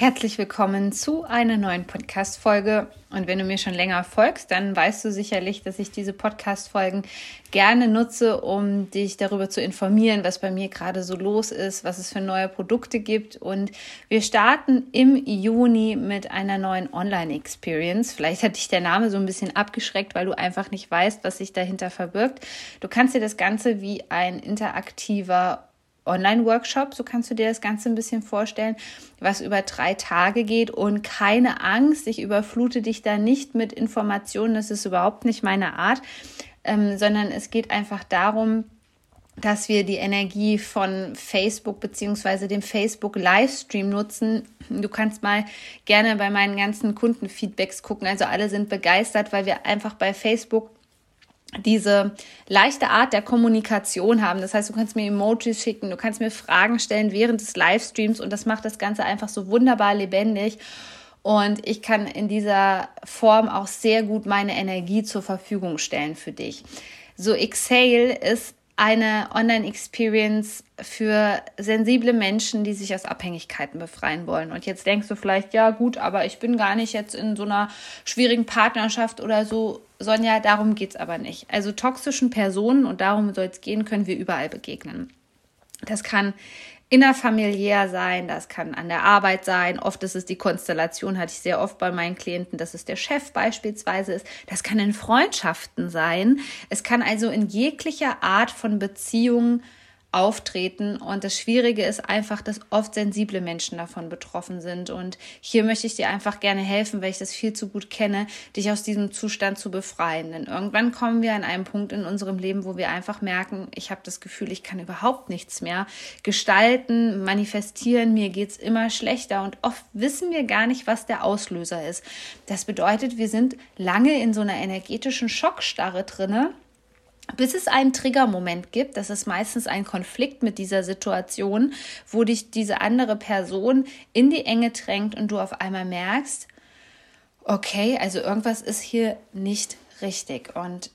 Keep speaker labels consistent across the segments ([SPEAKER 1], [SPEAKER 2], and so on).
[SPEAKER 1] Herzlich willkommen zu einer neuen Podcast-Folge. Und wenn du mir schon länger folgst, dann weißt du sicherlich, dass ich diese Podcast-Folgen gerne nutze, um dich darüber zu informieren, was bei mir gerade so los ist, was es für neue Produkte gibt. Und wir starten im Juni mit einer neuen Online-Experience. Vielleicht hat dich der Name so ein bisschen abgeschreckt, weil du einfach nicht weißt, was sich dahinter verbirgt. Du kannst dir das Ganze wie ein interaktiver Online-Workshop, so kannst du dir das Ganze ein bisschen vorstellen, was über drei Tage geht und keine Angst, ich überflute dich da nicht mit Informationen, das ist überhaupt nicht meine Art, ähm, sondern es geht einfach darum, dass wir die Energie von Facebook beziehungsweise dem Facebook Livestream nutzen. Du kannst mal gerne bei meinen ganzen Kundenfeedbacks gucken. Also alle sind begeistert, weil wir einfach bei Facebook diese leichte Art der Kommunikation haben. Das heißt, du kannst mir Emojis schicken, du kannst mir Fragen stellen während des Livestreams und das macht das Ganze einfach so wunderbar lebendig. Und ich kann in dieser Form auch sehr gut meine Energie zur Verfügung stellen für dich. So Exhale ist eine Online-Experience für sensible Menschen, die sich aus Abhängigkeiten befreien wollen. Und jetzt denkst du vielleicht, ja gut, aber ich bin gar nicht jetzt in so einer schwierigen Partnerschaft oder so. Sonja, darum geht es aber nicht. Also toxischen Personen, und darum soll es gehen, können wir überall begegnen. Das kann innerfamiliär sein, das kann an der Arbeit sein. Oft ist es die Konstellation, hatte ich sehr oft bei meinen Klienten, dass es der Chef beispielsweise ist. Das kann in Freundschaften sein. Es kann also in jeglicher Art von Beziehungen auftreten. Und das Schwierige ist einfach, dass oft sensible Menschen davon betroffen sind. Und hier möchte ich dir einfach gerne helfen, weil ich das viel zu gut kenne, dich aus diesem Zustand zu befreien. Denn irgendwann kommen wir an einen Punkt in unserem Leben, wo wir einfach merken, ich habe das Gefühl, ich kann überhaupt nichts mehr gestalten, manifestieren, mir geht's immer schlechter. Und oft wissen wir gar nicht, was der Auslöser ist. Das bedeutet, wir sind lange in so einer energetischen Schockstarre drinne bis es einen Triggermoment gibt, das ist meistens ein Konflikt mit dieser Situation, wo dich diese andere Person in die Enge drängt und du auf einmal merkst, okay, also irgendwas ist hier nicht richtig. Und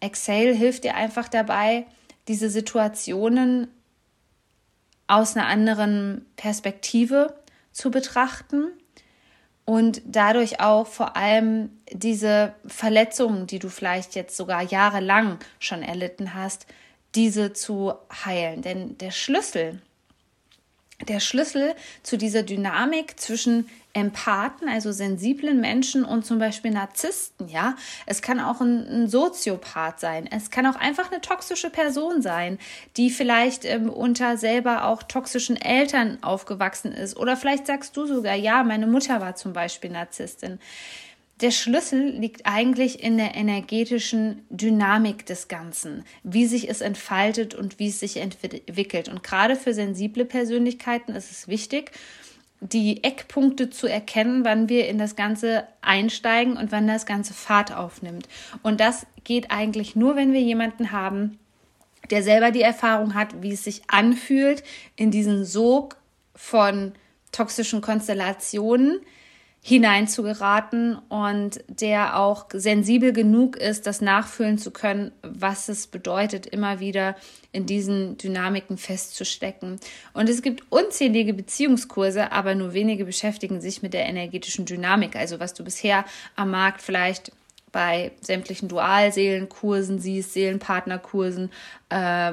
[SPEAKER 1] Exhale hilft dir einfach dabei, diese Situationen aus einer anderen Perspektive zu betrachten und dadurch auch vor allem diese Verletzungen, die du vielleicht jetzt sogar jahrelang schon erlitten hast, diese zu heilen. Denn der Schlüssel der Schlüssel zu dieser Dynamik zwischen Empathen, also sensiblen Menschen und zum Beispiel Narzissten, ja. Es kann auch ein, ein Soziopath sein. Es kann auch einfach eine toxische Person sein, die vielleicht ähm, unter selber auch toxischen Eltern aufgewachsen ist. Oder vielleicht sagst du sogar, ja, meine Mutter war zum Beispiel Narzisstin. Der Schlüssel liegt eigentlich in der energetischen Dynamik des Ganzen, wie sich es entfaltet und wie es sich entwickelt. Und gerade für sensible Persönlichkeiten ist es wichtig, die Eckpunkte zu erkennen, wann wir in das Ganze einsteigen und wann das Ganze Fahrt aufnimmt. Und das geht eigentlich nur, wenn wir jemanden haben, der selber die Erfahrung hat, wie es sich anfühlt, in diesen Sog von toxischen Konstellationen hineinzugeraten und der auch sensibel genug ist, das nachfühlen zu können, was es bedeutet, immer wieder in diesen Dynamiken festzustecken. Und es gibt unzählige Beziehungskurse, aber nur wenige beschäftigen sich mit der energetischen Dynamik. Also was du bisher am Markt vielleicht bei sämtlichen Dualseelenkursen siehst, Seelenpartnerkursen, äh,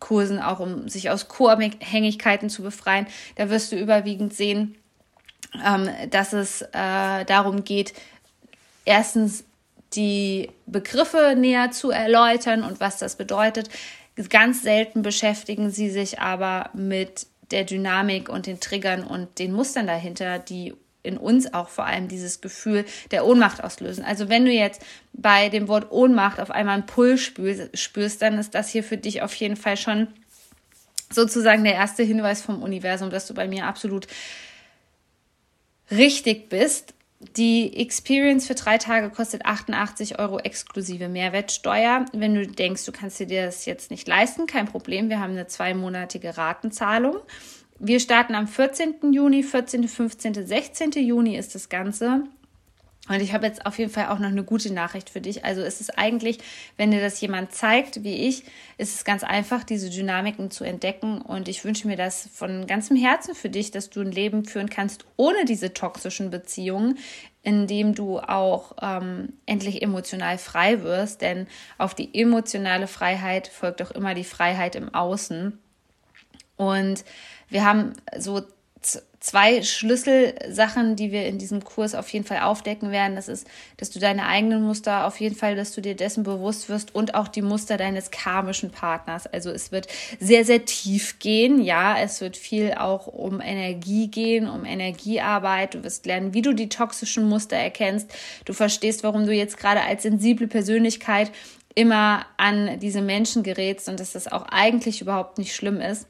[SPEAKER 1] Kursen auch um sich aus Co-Abhängigkeiten zu befreien, da wirst du überwiegend sehen, ähm, dass es äh, darum geht, erstens die Begriffe näher zu erläutern und was das bedeutet. Ganz selten beschäftigen sie sich aber mit der Dynamik und den Triggern und den Mustern dahinter, die in uns auch vor allem dieses Gefühl der Ohnmacht auslösen. Also wenn du jetzt bei dem Wort Ohnmacht auf einmal einen Pull spürst, dann ist das hier für dich auf jeden Fall schon sozusagen der erste Hinweis vom Universum, dass du bei mir absolut richtig bist. Die Experience für drei Tage kostet 88 Euro exklusive Mehrwertsteuer. Wenn du denkst, du kannst dir das jetzt nicht leisten, kein Problem. Wir haben eine zweimonatige Ratenzahlung. Wir starten am 14. Juni, 14., 15., 16. Juni ist das Ganze. Und ich habe jetzt auf jeden Fall auch noch eine gute Nachricht für dich. Also ist es eigentlich, wenn dir das jemand zeigt, wie ich, ist es ganz einfach, diese Dynamiken zu entdecken. Und ich wünsche mir das von ganzem Herzen für dich, dass du ein Leben führen kannst ohne diese toxischen Beziehungen, indem du auch ähm, endlich emotional frei wirst. Denn auf die emotionale Freiheit folgt auch immer die Freiheit im Außen. Und wir haben so zwei Schlüsselsachen, die wir in diesem Kurs auf jeden Fall aufdecken werden. Das ist, dass du deine eigenen Muster auf jeden Fall, dass du dir dessen bewusst wirst und auch die Muster deines karmischen Partners. Also es wird sehr, sehr tief gehen. Ja, es wird viel auch um Energie gehen, um Energiearbeit. Du wirst lernen, wie du die toxischen Muster erkennst. Du verstehst, warum du jetzt gerade als sensible Persönlichkeit immer an diese Menschen gerätst und dass das auch eigentlich überhaupt nicht schlimm ist.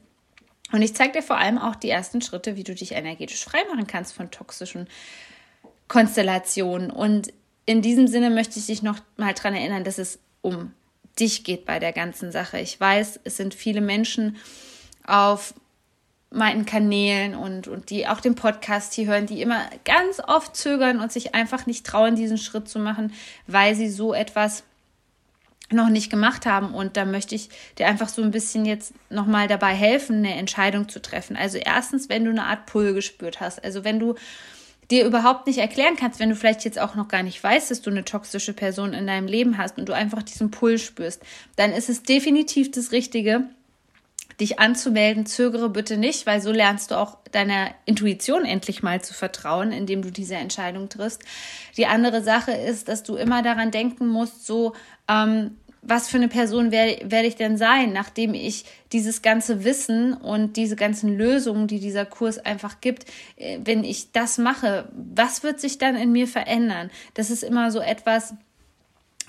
[SPEAKER 1] Und ich zeige dir vor allem auch die ersten Schritte, wie du dich energetisch freimachen kannst von toxischen Konstellationen. Und in diesem Sinne möchte ich dich noch mal daran erinnern, dass es um dich geht bei der ganzen Sache. Ich weiß, es sind viele Menschen auf meinen Kanälen und, und die auch den Podcast hier hören, die immer ganz oft zögern und sich einfach nicht trauen, diesen Schritt zu machen, weil sie so etwas noch nicht gemacht haben. Und da möchte ich dir einfach so ein bisschen jetzt nochmal dabei helfen, eine Entscheidung zu treffen. Also erstens, wenn du eine Art Pull gespürt hast. Also wenn du dir überhaupt nicht erklären kannst, wenn du vielleicht jetzt auch noch gar nicht weißt, dass du eine toxische Person in deinem Leben hast und du einfach diesen Pull spürst, dann ist es definitiv das Richtige, dich anzumelden. Zögere bitte nicht, weil so lernst du auch deiner Intuition endlich mal zu vertrauen, indem du diese Entscheidung triffst. Die andere Sache ist, dass du immer daran denken musst, so, ähm, was für eine Person werde werd ich denn sein, nachdem ich dieses ganze Wissen und diese ganzen Lösungen, die dieser Kurs einfach gibt, äh, wenn ich das mache, was wird sich dann in mir verändern? Das ist immer so etwas,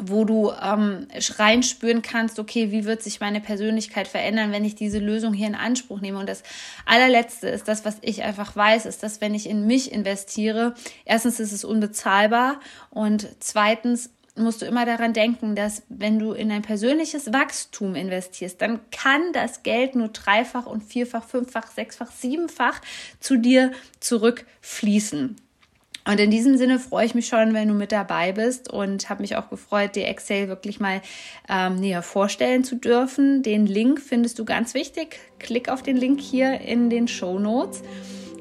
[SPEAKER 1] wo du ähm, reinspüren kannst, okay, wie wird sich meine Persönlichkeit verändern, wenn ich diese Lösung hier in Anspruch nehme. Und das allerletzte ist das, was ich einfach weiß, ist, dass wenn ich in mich investiere, erstens ist es unbezahlbar und zweitens musst du immer daran denken, dass wenn du in ein persönliches Wachstum investierst, dann kann das Geld nur dreifach und vierfach, fünffach, sechsfach, siebenfach zu dir zurückfließen. Und in diesem Sinne freue ich mich schon, wenn du mit dabei bist und habe mich auch gefreut, dir Excel wirklich mal ähm, näher vorstellen zu dürfen. Den Link findest du ganz wichtig. Klick auf den Link hier in den Show Notes.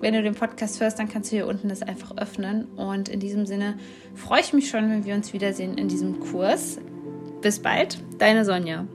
[SPEAKER 1] Wenn du den Podcast hörst, dann kannst du hier unten das einfach öffnen. Und in diesem Sinne freue ich mich schon, wenn wir uns wiedersehen in diesem Kurs. Bis bald, deine Sonja.